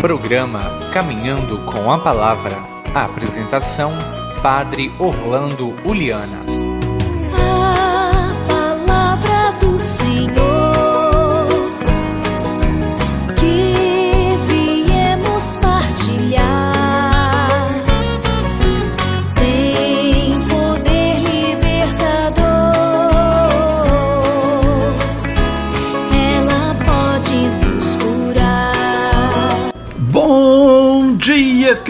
Programa Caminhando com a Palavra. Apresentação: Padre Orlando Uliana.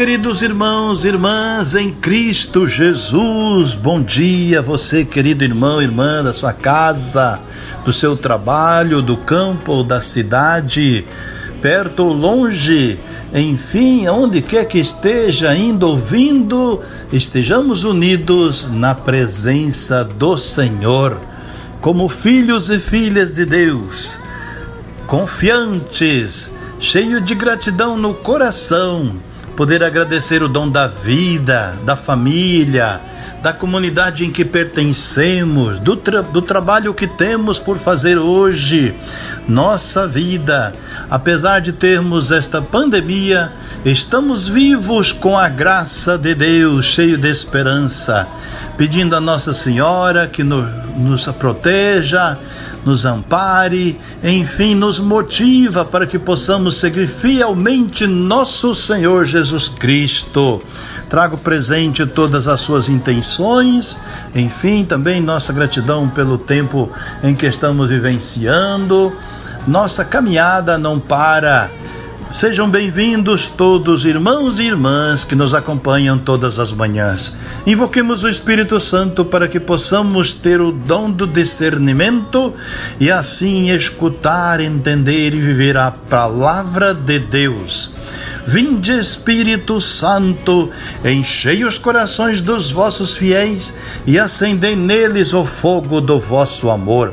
Queridos irmãos e irmãs em Cristo Jesus. Bom dia, você, querido irmão irmã da sua casa, do seu trabalho, do campo ou da cidade, perto ou longe, enfim, onde quer que esteja, indo ou vindo, estejamos unidos na presença do Senhor, como filhos e filhas de Deus, confiantes, cheios de gratidão no coração poder agradecer o dom da vida, da família, da comunidade em que pertencemos, do, tra do trabalho que temos por fazer hoje. Nossa vida, apesar de termos esta pandemia, estamos vivos com a graça de Deus, cheio de esperança, pedindo a Nossa Senhora que no, nos proteja, nos ampare, enfim, nos motiva para que possamos seguir fielmente nosso Senhor Jesus Cristo. Trago presente todas as suas intenções, enfim, também nossa gratidão pelo tempo em que estamos vivenciando. Nossa caminhada não para Sejam bem-vindos todos, irmãos e irmãs que nos acompanham todas as manhãs. Invoquemos o Espírito Santo para que possamos ter o dom do discernimento e assim escutar, entender e viver a palavra de Deus. Vinde, Espírito Santo, enchei os corações dos vossos fiéis e acendei neles o fogo do vosso amor.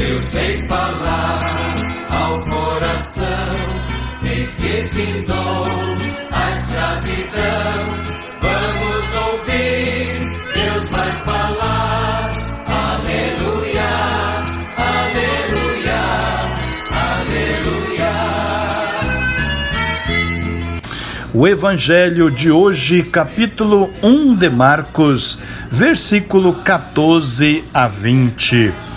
Deus vem falar ao eis que findou a escravidão. Vamos ouvir, Deus vai falar. Aleluia, aleluia, aleluia. O Evangelho de hoje, capítulo 1 de Marcos, versículo 14 a 20.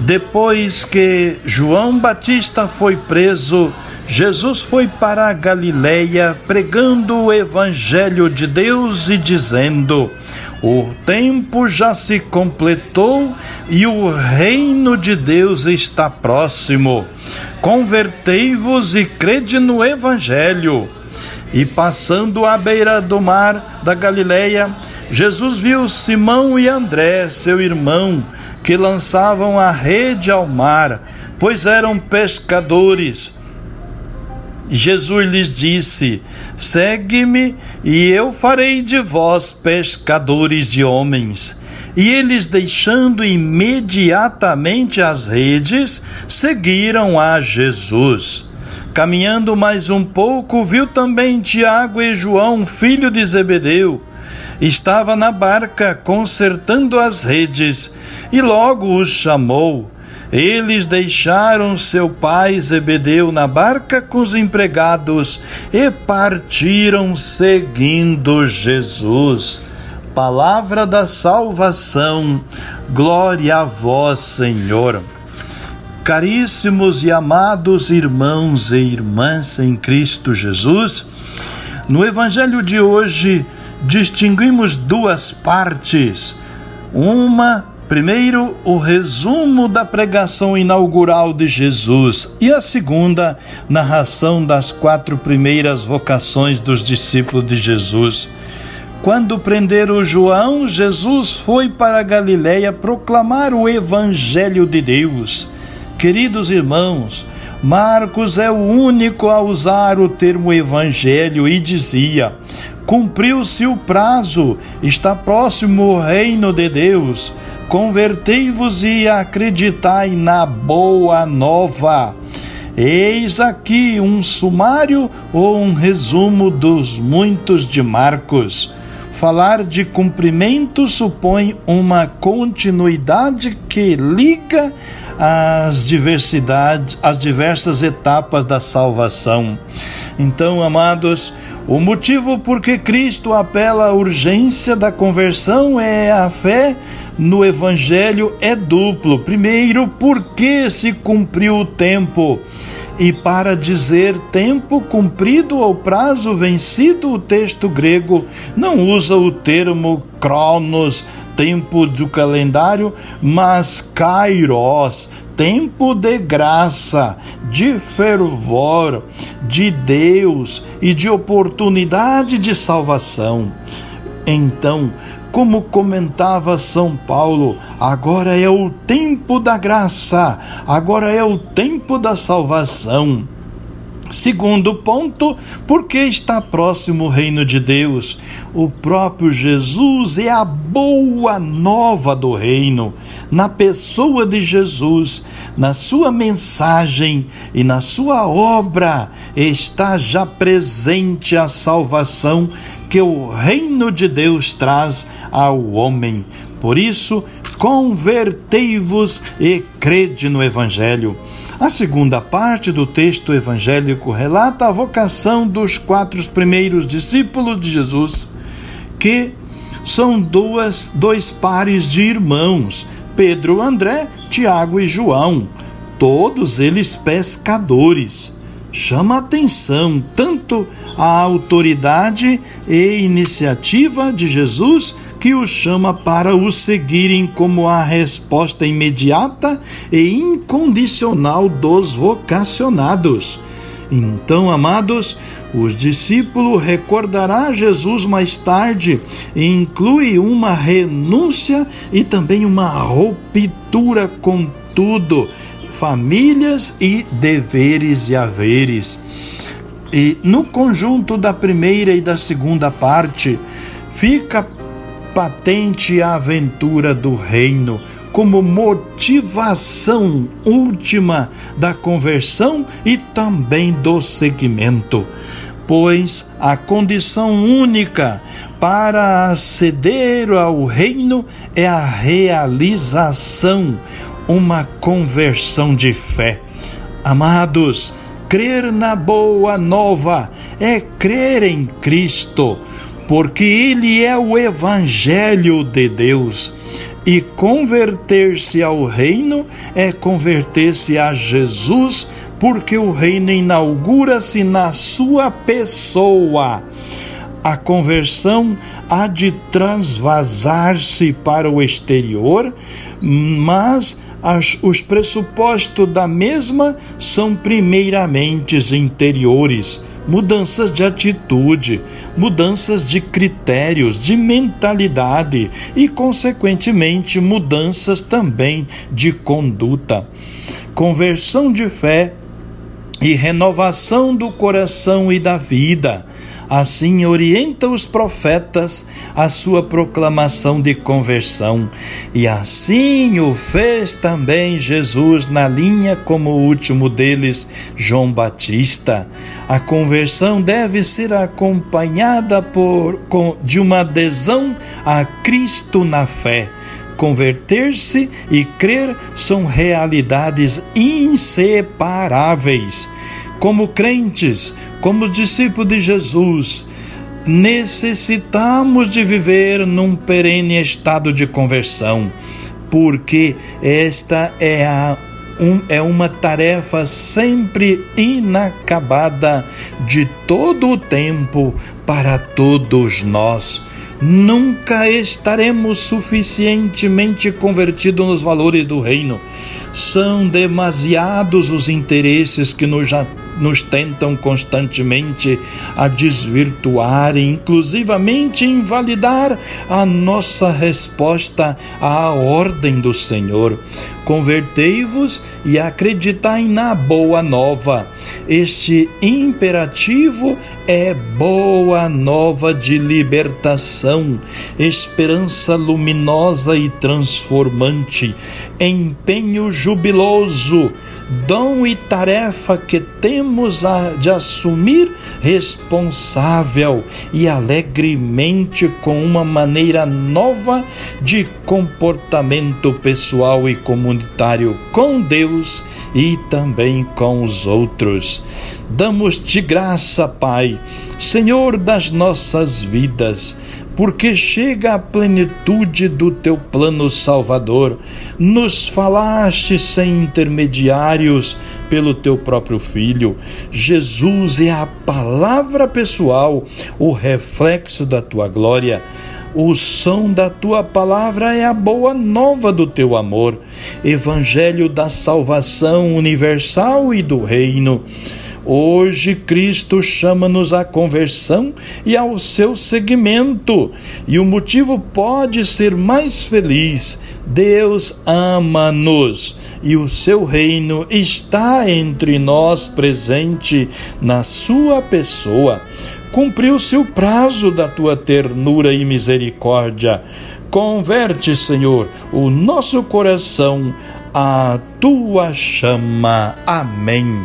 Depois que João Batista foi preso, Jesus foi para a Galiléia pregando o evangelho de Deus e dizendo: O tempo já se completou e o reino de Deus está próximo. Convertei-vos e crede no evangelho. E passando à beira do mar da Galiléia, Jesus viu Simão e André, seu irmão, que lançavam a rede ao mar, pois eram pescadores. Jesus lhes disse: Segue-me, e eu farei de vós pescadores de homens. E eles, deixando imediatamente as redes, seguiram a Jesus. Caminhando mais um pouco, viu também Tiago e João, filho de Zebedeu. Estava na barca consertando as redes, e logo os chamou. Eles deixaram seu pai Zebedeu na barca com os empregados e partiram seguindo Jesus. Palavra da salvação, glória a vós, Senhor. Caríssimos e amados irmãos e irmãs em Cristo Jesus, no Evangelho de hoje distinguimos duas partes. Uma Primeiro, o resumo da pregação inaugural de Jesus e a segunda, narração das quatro primeiras vocações dos discípulos de Jesus. Quando prenderam João, Jesus foi para Galiléia proclamar o evangelho de Deus. Queridos irmãos, Marcos é o único a usar o termo evangelho e dizia: Cumpriu-se o prazo, está próximo o reino de Deus. Convertei-vos e acreditai na boa nova. Eis aqui um sumário ou um resumo dos muitos de Marcos. Falar de cumprimento supõe uma continuidade que liga as diversidades, as diversas etapas da salvação. Então, amados, o motivo por que Cristo apela à urgência da conversão é a fé no Evangelho é duplo. Primeiro, porque se cumpriu o tempo. E para dizer tempo cumprido ou prazo vencido, o texto grego não usa o termo cronos, tempo do calendário, mas kairos, tempo de graça, de fervor, de Deus e de oportunidade de salvação. Então, como comentava São Paulo, agora é o tempo da graça, agora é o tempo da salvação. Segundo ponto, porque está próximo o reino de Deus. O próprio Jesus é a boa nova do reino. Na pessoa de Jesus, na sua mensagem e na sua obra, está já presente a salvação que o reino de Deus traz ao homem. Por isso, convertei-vos e crede no Evangelho. A segunda parte do texto evangélico relata a vocação dos quatro primeiros discípulos de Jesus, que são duas, dois pares de irmãos, Pedro, André, Tiago e João, todos eles pescadores. Chama atenção tanto a autoridade e iniciativa de Jesus que os chama para o seguirem como a resposta imediata e incondicional dos vocacionados. Então, amados, os discípulos recordará Jesus mais tarde e inclui uma renúncia e também uma ruptura com tudo, famílias e deveres e haveres. E no conjunto da primeira e da segunda parte, fica patente a aventura do reino como motivação última da conversão e também do seguimento, pois a condição única para aceder ao reino é a realização, uma conversão de fé. Amados, crer na boa nova é crer em Cristo porque ele é o Evangelho de Deus. E converter-se ao reino é converter-se a Jesus, porque o reino inaugura-se na sua pessoa. A conversão há de transvasar-se para o exterior, mas as, os pressupostos da mesma são primeiramente interiores mudanças de atitude, mudanças de critérios, de mentalidade e, consequentemente, mudanças também de conduta. Conversão de fé e renovação do coração e da vida Assim orienta os profetas a sua proclamação de conversão, e assim o fez também Jesus na linha como o último deles, João Batista. A conversão deve ser acompanhada por, com, de uma adesão a Cristo na fé. Converter-se e crer são realidades inseparáveis. Como crentes, como discípulos de Jesus, necessitamos de viver num perene estado de conversão, porque esta é a um, é uma tarefa sempre inacabada de todo o tempo para todos nós. Nunca estaremos suficientemente convertidos nos valores do reino. São demasiados os interesses que nos nos tentam constantemente a desvirtuar e inclusivamente invalidar a nossa resposta à ordem do Senhor. Convertei-vos e acreditai na boa nova. Este imperativo é boa nova de libertação, esperança luminosa e transformante, empenho jubiloso dom e tarefa que temos a, de assumir responsável e alegremente com uma maneira nova de comportamento pessoal e comunitário com Deus e também com os outros. Damos-te graça, Pai, Senhor das nossas vidas porque chega a plenitude do teu plano salvador. Nos falaste sem intermediários pelo teu próprio Filho. Jesus é a palavra pessoal, o reflexo da tua glória. O som da tua palavra é a boa nova do teu amor, evangelho da salvação universal e do reino. Hoje Cristo chama-nos à conversão e ao seu seguimento, e o motivo pode ser mais feliz. Deus ama-nos e o seu reino está entre nós presente na sua pessoa. Cumpriu-se o prazo da tua ternura e misericórdia. Converte, Senhor, o nosso coração a tua chama. Amém.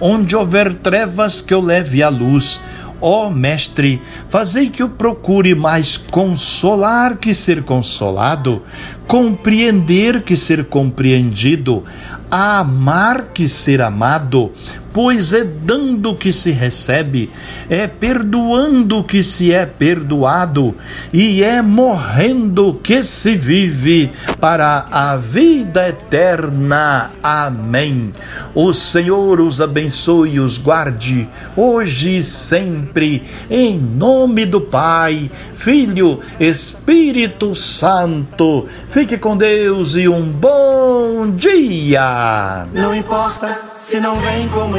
onde houver trevas, que eu leve a luz. Ó oh, Mestre, fazei que eu procure mais consolar que ser consolado, compreender que ser compreendido, amar que ser amado, pois é dando que se recebe, é perdoando que se é perdoado, e é morrendo que se vive para a vida eterna. Amém. O Senhor os abençoe e os guarde, hoje e sempre, em nome do Pai, Filho, Espírito Santo. Fique com Deus e um bom dia. Não importa se não vem como